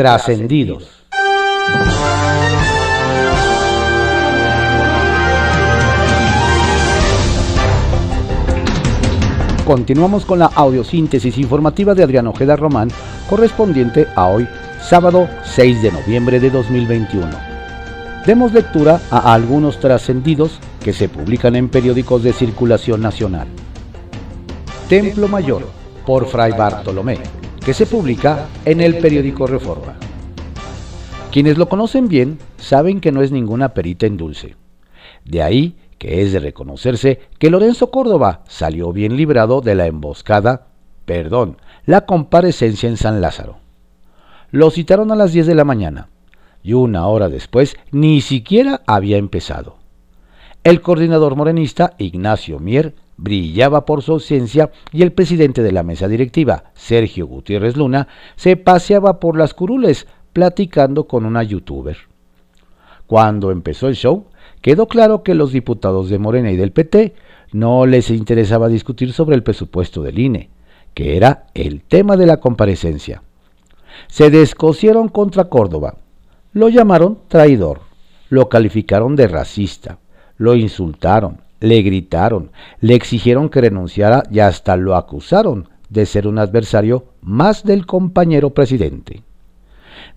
Trascendidos. Continuamos con la audiosíntesis informativa de Adrián Ojeda Román, correspondiente a hoy, sábado 6 de noviembre de 2021. Demos lectura a algunos trascendidos que se publican en periódicos de circulación nacional. Templo Mayor, por Fray Bartolomé, que se publica en el periódico Reforma. Quienes lo conocen bien saben que no es ninguna perita en dulce. De ahí que es de reconocerse que Lorenzo Córdoba salió bien librado de la emboscada, perdón, la comparecencia en San Lázaro. Lo citaron a las 10 de la mañana y una hora después ni siquiera había empezado. El coordinador morenista, Ignacio Mier, brillaba por su ausencia y el presidente de la mesa directiva, Sergio Gutiérrez Luna, se paseaba por las curules platicando con una youtuber. Cuando empezó el show, quedó claro que los diputados de Morena y del PT no les interesaba discutir sobre el presupuesto del INE, que era el tema de la comparecencia. Se descosieron contra Córdoba, lo llamaron traidor, lo calificaron de racista, lo insultaron, le gritaron, le exigieron que renunciara y hasta lo acusaron de ser un adversario más del compañero presidente.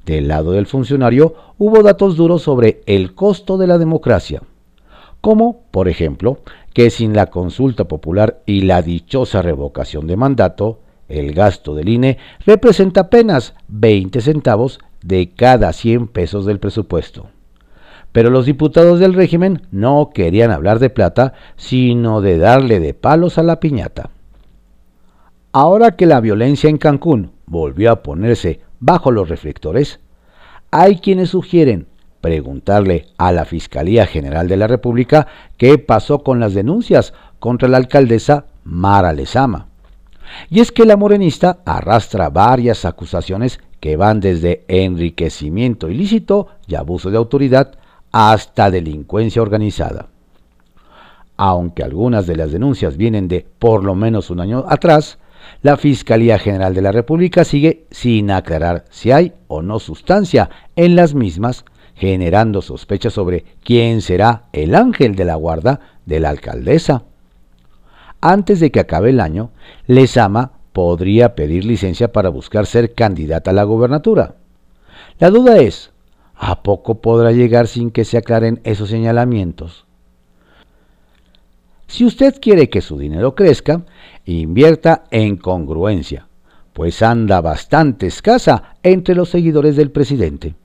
Del lado del funcionario hubo datos duros sobre el costo de la democracia, como, por ejemplo, que sin la consulta popular y la dichosa revocación de mandato, el gasto del INE representa apenas 20 centavos de cada 100 pesos del presupuesto. Pero los diputados del régimen no querían hablar de plata, sino de darle de palos a la piñata. Ahora que la violencia en Cancún volvió a ponerse bajo los reflectores, hay quienes sugieren preguntarle a la Fiscalía General de la República qué pasó con las denuncias contra la alcaldesa Mara Lezama. Y es que la morenista arrastra varias acusaciones que van desde enriquecimiento ilícito y abuso de autoridad hasta delincuencia organizada. Aunque algunas de las denuncias vienen de por lo menos un año atrás, la Fiscalía General de la República sigue sin aclarar si hay o no sustancia en las mismas, generando sospechas sobre quién será el ángel de la guarda de la alcaldesa. Antes de que acabe el año, Lezama podría pedir licencia para buscar ser candidata a la gobernatura. La duda es, ¿a poco podrá llegar sin que se aclaren esos señalamientos? Si usted quiere que su dinero crezca, invierta en congruencia, pues anda bastante escasa entre los seguidores del presidente.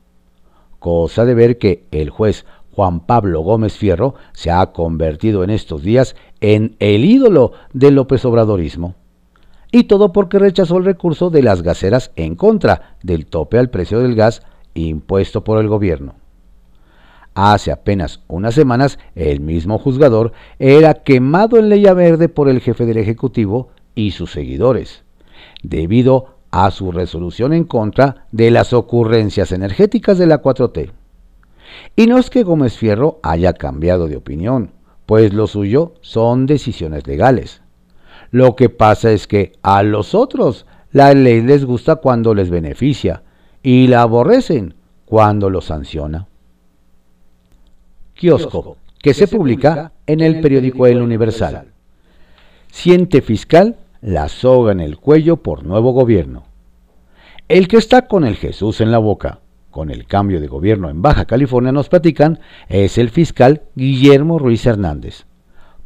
Cosa de ver que el juez Juan Pablo Gómez Fierro se ha convertido en estos días en el ídolo del López Obradorismo. Y todo porque rechazó el recurso de las gaseras en contra del tope al precio del gas impuesto por el gobierno. Hace apenas unas semanas, el mismo juzgador era quemado en leya verde por el jefe del Ejecutivo y sus seguidores, debido a su resolución en contra de las ocurrencias energéticas de la 4T. Y no es que Gómez Fierro haya cambiado de opinión, pues lo suyo son decisiones legales. Lo que pasa es que a los otros la ley les gusta cuando les beneficia y la aborrecen cuando los sanciona kiosco, que se publica en el periódico El Universal. Siente fiscal la soga en el cuello por nuevo gobierno. El que está con el Jesús en la boca, con el cambio de gobierno en Baja California, nos platican, es el fiscal Guillermo Ruiz Hernández.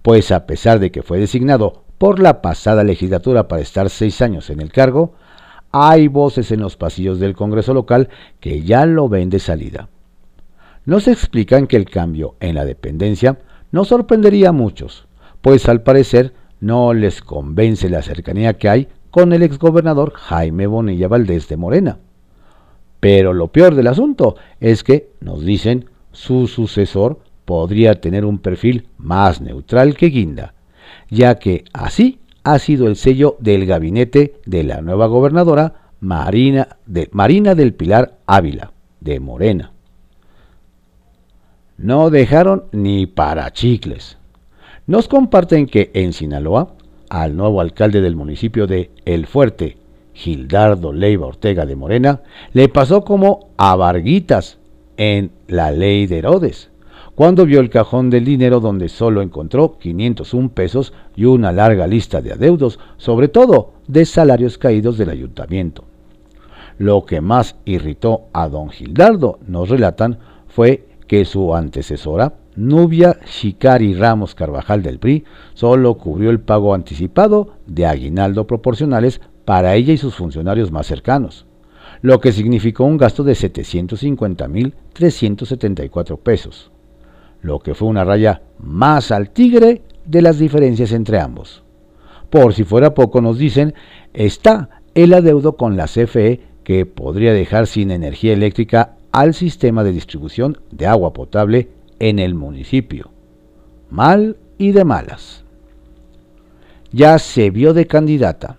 Pues a pesar de que fue designado por la pasada legislatura para estar seis años en el cargo, hay voces en los pasillos del Congreso local que ya lo ven de salida. Nos explican que el cambio en la dependencia no sorprendería a muchos, pues al parecer no les convence la cercanía que hay con el exgobernador Jaime Bonilla Valdés de Morena. Pero lo peor del asunto es que, nos dicen, su sucesor podría tener un perfil más neutral que Guinda, ya que así ha sido el sello del gabinete de la nueva gobernadora Marina, de, Marina del Pilar Ávila, de Morena no dejaron ni para chicles. Nos comparten que en Sinaloa, al nuevo alcalde del municipio de El Fuerte, Gildardo Leiva Ortega de Morena, le pasó como a Varguitas en la ley de Herodes, cuando vio el cajón del dinero donde solo encontró 501 pesos y una larga lista de adeudos, sobre todo de salarios caídos del ayuntamiento. Lo que más irritó a don Gildardo, nos relatan, fue que su antecesora, Nubia Shikari Ramos Carvajal del PRI, solo cubrió el pago anticipado de aguinaldo proporcionales para ella y sus funcionarios más cercanos, lo que significó un gasto de 750.374 pesos, lo que fue una raya más al tigre de las diferencias entre ambos. Por si fuera poco, nos dicen, está el adeudo con la CFE que podría dejar sin energía eléctrica al sistema de distribución de agua potable en el municipio. Mal y de malas. Ya se vio de candidata.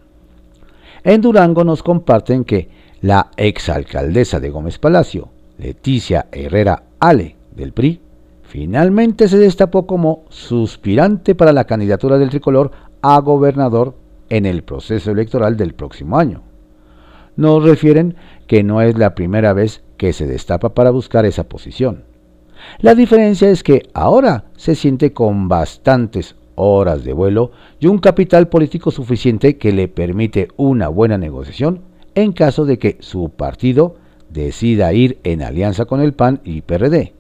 En Durango nos comparten que la exalcaldesa de Gómez Palacio, Leticia Herrera Ale, del PRI, finalmente se destapó como suspirante para la candidatura del tricolor a gobernador en el proceso electoral del próximo año. Nos refieren que no es la primera vez que se destapa para buscar esa posición. La diferencia es que ahora se siente con bastantes horas de vuelo y un capital político suficiente que le permite una buena negociación en caso de que su partido decida ir en alianza con el PAN y PRD.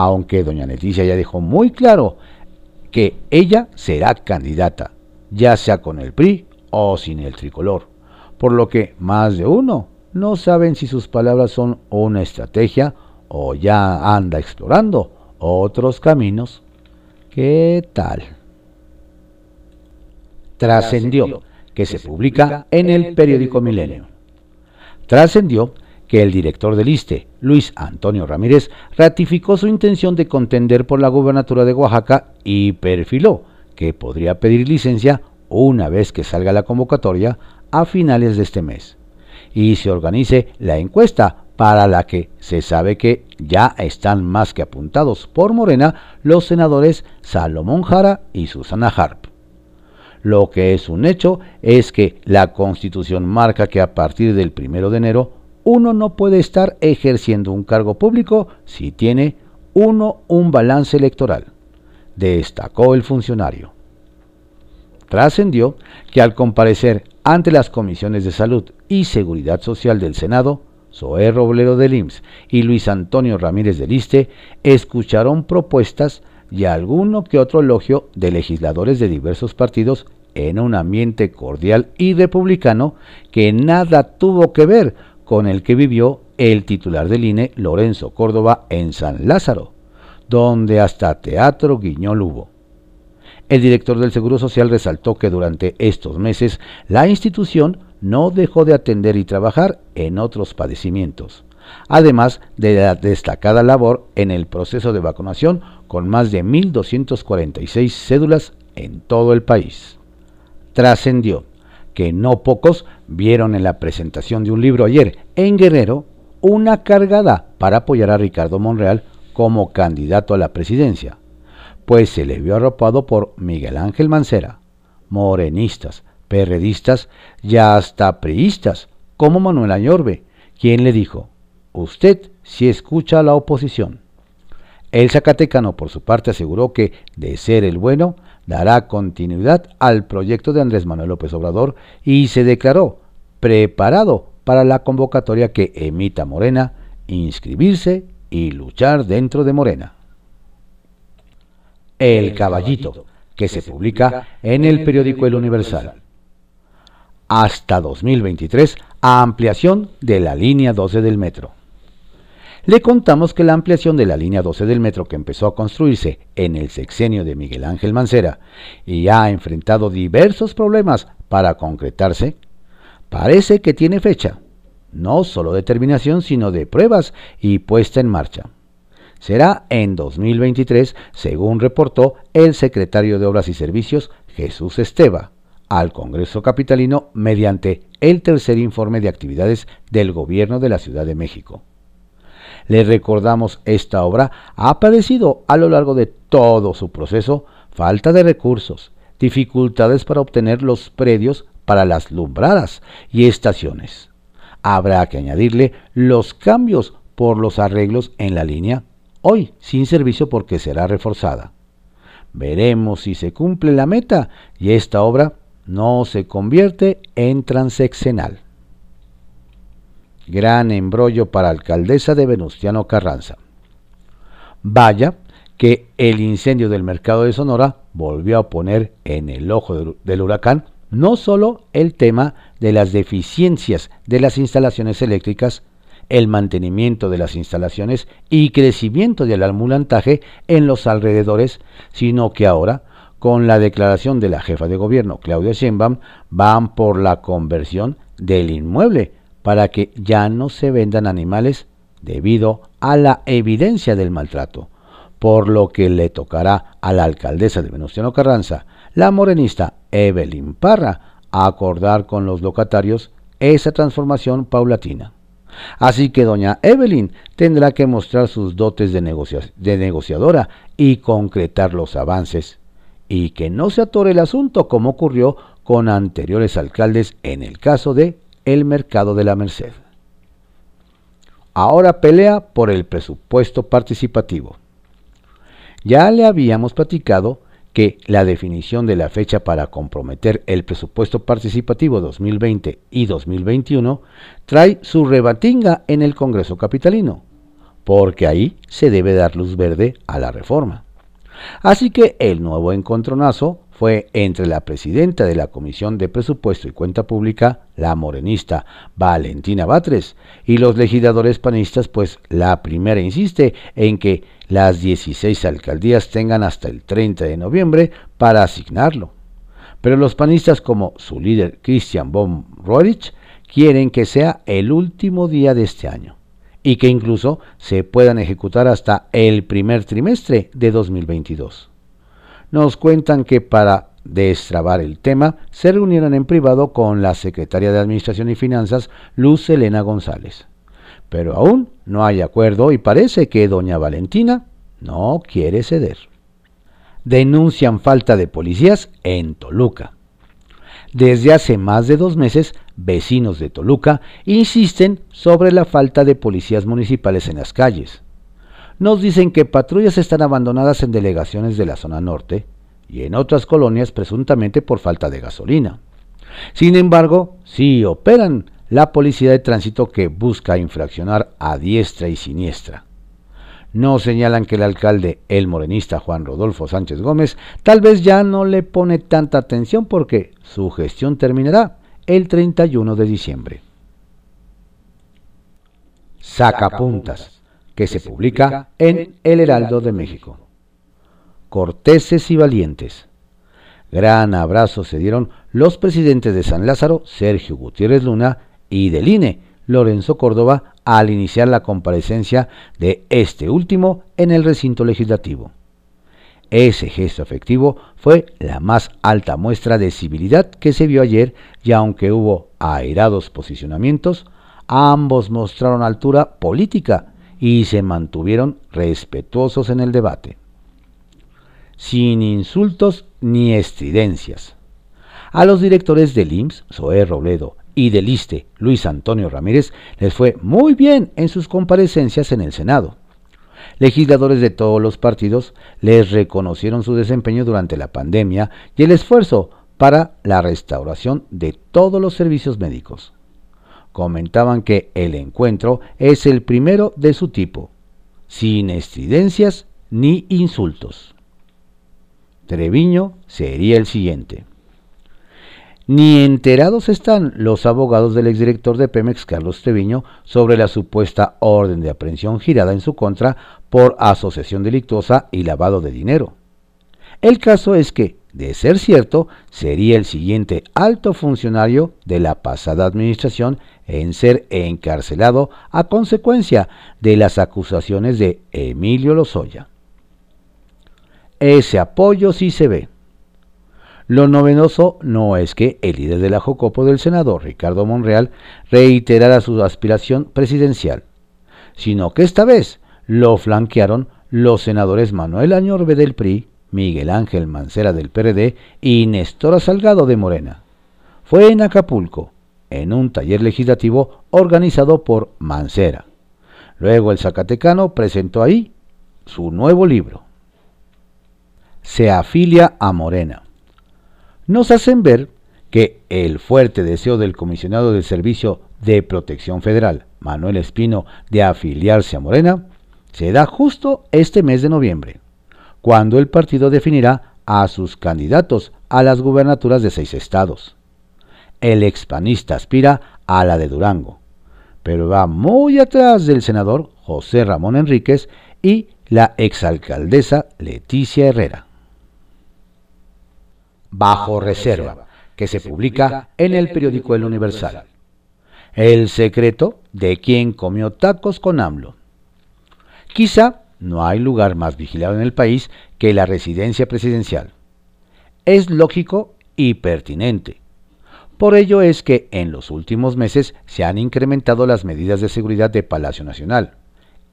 Aunque doña Leticia ya dejó muy claro que ella será candidata, ya sea con el PRI o sin el tricolor, por lo que más de uno no saben si sus palabras son una estrategia o ya anda explorando otros caminos. ¿Qué tal? Trascendió que se publica en el periódico Milenio. Trascendió que el director del ISTE, Luis Antonio Ramírez, ratificó su intención de contender por la gubernatura de Oaxaca y perfiló que podría pedir licencia una vez que salga la convocatoria a finales de este mes y se organice la encuesta para la que se sabe que ya están más que apuntados por Morena los senadores Salomón Jara y Susana Harp. Lo que es un hecho es que la Constitución marca que a partir del primero de enero uno no puede estar ejerciendo un cargo público si tiene uno un balance electoral, destacó el funcionario. Trascendió que al comparecer ante las comisiones de Salud y Seguridad Social del Senado, Zoé Robledo del IMSS y Luis Antonio Ramírez del ISTE escucharon propuestas y alguno que otro elogio de legisladores de diversos partidos en un ambiente cordial y republicano que nada tuvo que ver con el que vivió el titular del INE, Lorenzo Córdoba, en San Lázaro, donde hasta teatro guiñol hubo. El director del Seguro Social resaltó que durante estos meses la institución no dejó de atender y trabajar en otros padecimientos, además de la destacada labor en el proceso de vacunación con más de 1.246 cédulas en todo el país. Trascendió que no pocos vieron en la presentación de un libro ayer en Guerrero una cargada para apoyar a Ricardo Monreal como candidato a la presidencia, pues se le vio arropado por Miguel Ángel Mancera, morenistas, perredistas y hasta priistas, como Manuel Añorbe, quien le dijo, usted si escucha a la oposición. El Zacatecano, por su parte, aseguró que, de ser el bueno, dará continuidad al proyecto de Andrés Manuel López Obrador y se declaró preparado para la convocatoria que emita Morena, inscribirse y luchar dentro de Morena. El Caballito, que se publica en el periódico El Universal hasta 2023 a ampliación de la línea 12 del metro. Le contamos que la ampliación de la línea 12 del metro que empezó a construirse en el sexenio de Miguel Ángel Mancera y ha enfrentado diversos problemas para concretarse, parece que tiene fecha, no solo de terminación, sino de pruebas y puesta en marcha. Será en 2023, según reportó el secretario de Obras y Servicios Jesús Esteba al Congreso Capitalino mediante el tercer informe de actividades del Gobierno de la Ciudad de México. Le recordamos, esta obra ha padecido a lo largo de todo su proceso falta de recursos, dificultades para obtener los predios para las lumbradas y estaciones. Habrá que añadirle los cambios por los arreglos en la línea, hoy sin servicio porque será reforzada. Veremos si se cumple la meta y esta obra no se convierte en transeccional. Gran embrollo para alcaldesa de Venustiano Carranza. Vaya que el incendio del mercado de Sonora volvió a poner en el ojo del huracán no solo el tema de las deficiencias de las instalaciones eléctricas, el mantenimiento de las instalaciones y crecimiento del almulantaje en los alrededores, sino que ahora, con la declaración de la jefa de gobierno, Claudia Sheinbaum, van por la conversión del inmueble para que ya no se vendan animales debido a la evidencia del maltrato, por lo que le tocará a la alcaldesa de Venustiano Carranza, la morenista Evelyn Parra, acordar con los locatarios esa transformación paulatina. Así que doña Evelyn tendrá que mostrar sus dotes de, negociadora y concretar los avances, y que no se atore el asunto como ocurrió con anteriores alcaldes en el caso de el mercado de la Merced. Ahora pelea por el presupuesto participativo. Ya le habíamos platicado que la definición de la fecha para comprometer el presupuesto participativo 2020 y 2021 trae su rebatinga en el Congreso Capitalino, porque ahí se debe dar luz verde a la reforma. Así que el nuevo encontronazo fue entre la presidenta de la Comisión de Presupuesto y Cuenta Pública, la morenista Valentina Batres, y los legisladores panistas, pues la primera insiste en que las 16 alcaldías tengan hasta el 30 de noviembre para asignarlo. Pero los panistas, como su líder Christian von Roerich, quieren que sea el último día de este año y que incluso se puedan ejecutar hasta el primer trimestre de 2022 nos cuentan que para destrabar el tema se reunieron en privado con la secretaria de Administración y Finanzas, Luz Elena González. Pero aún no hay acuerdo y parece que doña Valentina no quiere ceder. Denuncian falta de policías en Toluca. Desde hace más de dos meses, vecinos de Toluca insisten sobre la falta de policías municipales en las calles nos dicen que patrullas están abandonadas en delegaciones de la zona norte y en otras colonias presuntamente por falta de gasolina. Sin embargo, sí operan la policía de tránsito que busca infraccionar a diestra y siniestra. No señalan que el alcalde, el morenista Juan Rodolfo Sánchez Gómez, tal vez ya no le pone tanta atención porque su gestión terminará el 31 de diciembre. Sacapuntas que se publica en El Heraldo de México. Corteses y valientes. Gran abrazo se dieron los presidentes de San Lázaro, Sergio Gutiérrez Luna, y del INE, Lorenzo Córdoba, al iniciar la comparecencia de este último en el recinto legislativo. Ese gesto efectivo fue la más alta muestra de civilidad que se vio ayer y aunque hubo airados posicionamientos, ambos mostraron altura política y se mantuvieron respetuosos en el debate, sin insultos ni estridencias. A los directores del IMSS, Zoé Robledo, y del ISTE, Luis Antonio Ramírez, les fue muy bien en sus comparecencias en el Senado. Legisladores de todos los partidos les reconocieron su desempeño durante la pandemia y el esfuerzo para la restauración de todos los servicios médicos comentaban que el encuentro es el primero de su tipo, sin estridencias ni insultos. Treviño sería el siguiente. Ni enterados están los abogados del exdirector de Pemex, Carlos Treviño, sobre la supuesta orden de aprehensión girada en su contra por asociación delictuosa y lavado de dinero. El caso es que, de ser cierto, sería el siguiente alto funcionario de la pasada administración en ser encarcelado a consecuencia de las acusaciones de Emilio Lozoya. Ese apoyo sí se ve. Lo novedoso no es que el líder de la del senador, Ricardo Monreal, reiterara su aspiración presidencial, sino que esta vez lo flanquearon los senadores Manuel Añorbe del PRI, Miguel Ángel Mancera del PRD y Néstor Salgado de Morena fue en Acapulco, en un taller legislativo organizado por Mancera. Luego el Zacatecano presentó ahí su nuevo libro. Se afilia a Morena. Nos hacen ver que el fuerte deseo del comisionado del Servicio de Protección Federal, Manuel Espino, de afiliarse a Morena, se da justo este mes de noviembre, cuando el partido definirá a sus candidatos a las gubernaturas de seis estados. El expanista aspira a la de Durango, pero va muy atrás del senador José Ramón Enríquez y la exalcaldesa Leticia Herrera. Bajo reserva, que se publica en el periódico El Universal. El secreto de quien comió tacos con AMLO. Quizá no hay lugar más vigilado en el país que la residencia presidencial. Es lógico y pertinente. Por ello es que en los últimos meses se han incrementado las medidas de seguridad de Palacio Nacional,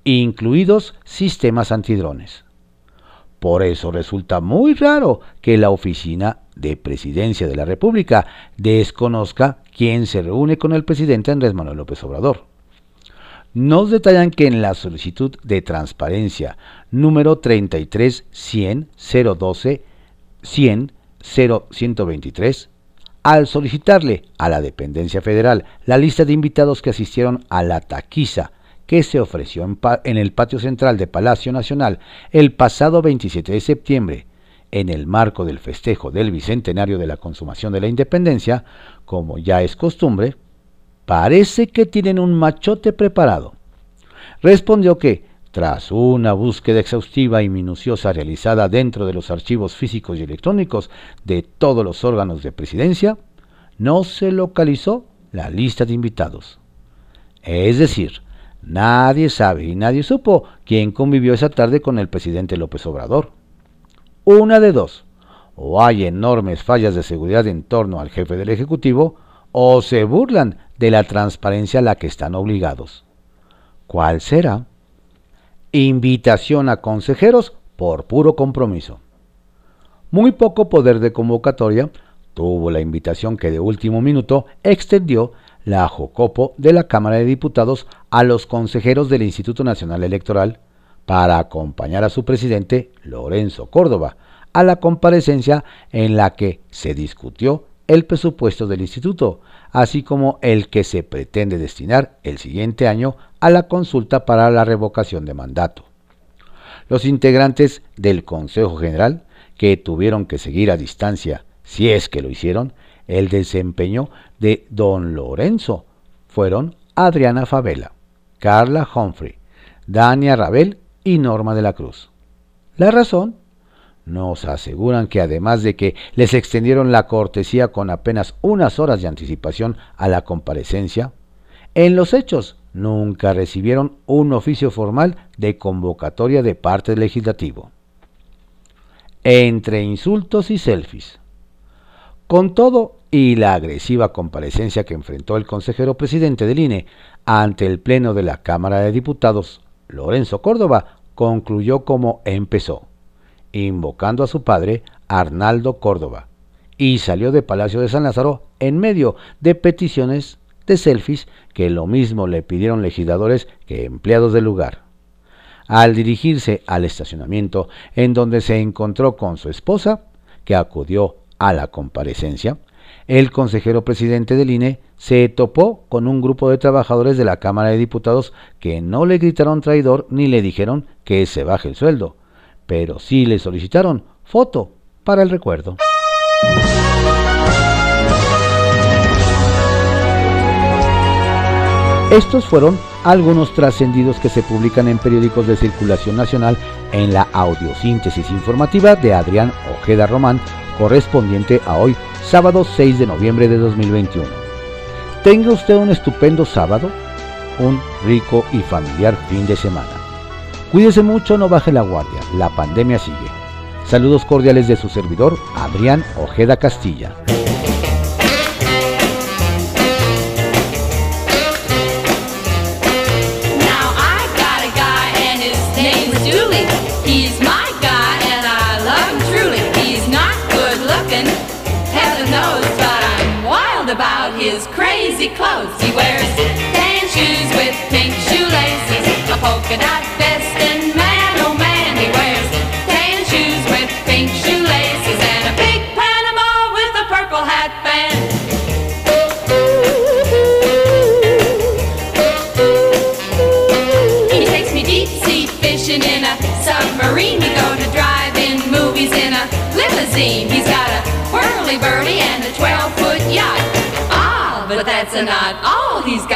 incluidos sistemas antidrones. Por eso resulta muy raro que la oficina de presidencia de la República desconozca quién se reúne con el presidente Andrés Manuel López Obrador. Nos detallan que en la solicitud de transparencia número 33 100 012 100 0123 al solicitarle a la dependencia federal la lista de invitados que asistieron a la taquiza que se ofreció en, el patio central de Palacio Nacional el pasado 27 de septiembre, en el marco del festejo del bicentenario de la consumación de la independencia, como ya es costumbre, parece que tienen un machote preparado. Respondió que, tras una búsqueda exhaustiva y minuciosa realizada dentro de los archivos físicos y electrónicos de todos los órganos de presidencia, no se localizó la lista de invitados. Es decir, Nadie sabe y nadie supo quién convivió esa tarde con el presidente López Obrador. Una de dos, o hay enormes fallas de seguridad en torno al jefe del Ejecutivo, o se burlan de la transparencia a la que están obligados. ¿Cuál será? Invitación a consejeros por puro compromiso. Muy poco poder de convocatoria tuvo la invitación que de último minuto extendió la Jocopo de la Cámara de Diputados a los consejeros del Instituto Nacional Electoral para acompañar a su presidente, Lorenzo Córdoba, a la comparecencia en la que se discutió el presupuesto del instituto, así como el que se pretende destinar el siguiente año a la consulta para la revocación de mandato. Los integrantes del Consejo General, que tuvieron que seguir a distancia, si es que lo hicieron, el desempeño de don Lorenzo fueron Adriana Favela, Carla Humphrey, Dania Rabel y Norma de la Cruz. La razón nos aseguran que además de que les extendieron la cortesía con apenas unas horas de anticipación a la comparecencia, en los hechos nunca recibieron un oficio formal de convocatoria de parte del legislativo. Entre insultos y selfies, con todo y la agresiva comparecencia que enfrentó el consejero presidente del INE ante el Pleno de la Cámara de Diputados, Lorenzo Córdoba, concluyó como empezó, invocando a su padre, Arnaldo Córdoba, y salió de Palacio de San Lázaro en medio de peticiones de selfies que lo mismo le pidieron legisladores que empleados del lugar. Al dirigirse al estacionamiento en donde se encontró con su esposa, que acudió a la comparecencia, el consejero presidente del INE se topó con un grupo de trabajadores de la Cámara de Diputados que no le gritaron traidor ni le dijeron que se baje el sueldo, pero sí le solicitaron foto para el recuerdo. Estos fueron algunos trascendidos que se publican en periódicos de circulación nacional en la audiosíntesis informativa de Adrián Ojeda Román correspondiente a hoy, sábado 6 de noviembre de 2021. Tenga usted un estupendo sábado, un rico y familiar fin de semana. Cuídese mucho, no baje la guardia, la pandemia sigue. Saludos cordiales de su servidor, Adrián Ojeda Castilla. his crazy clothes. He wears tan shoes with pink shoelaces, a polka dot seam. He's got a whirly burly and a 12 foot yacht. Ah, but that's not all he's got.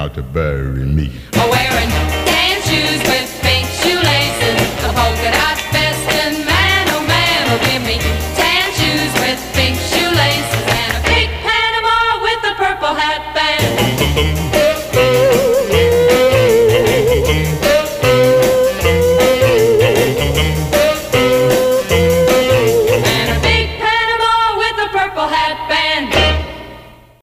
how to bury me.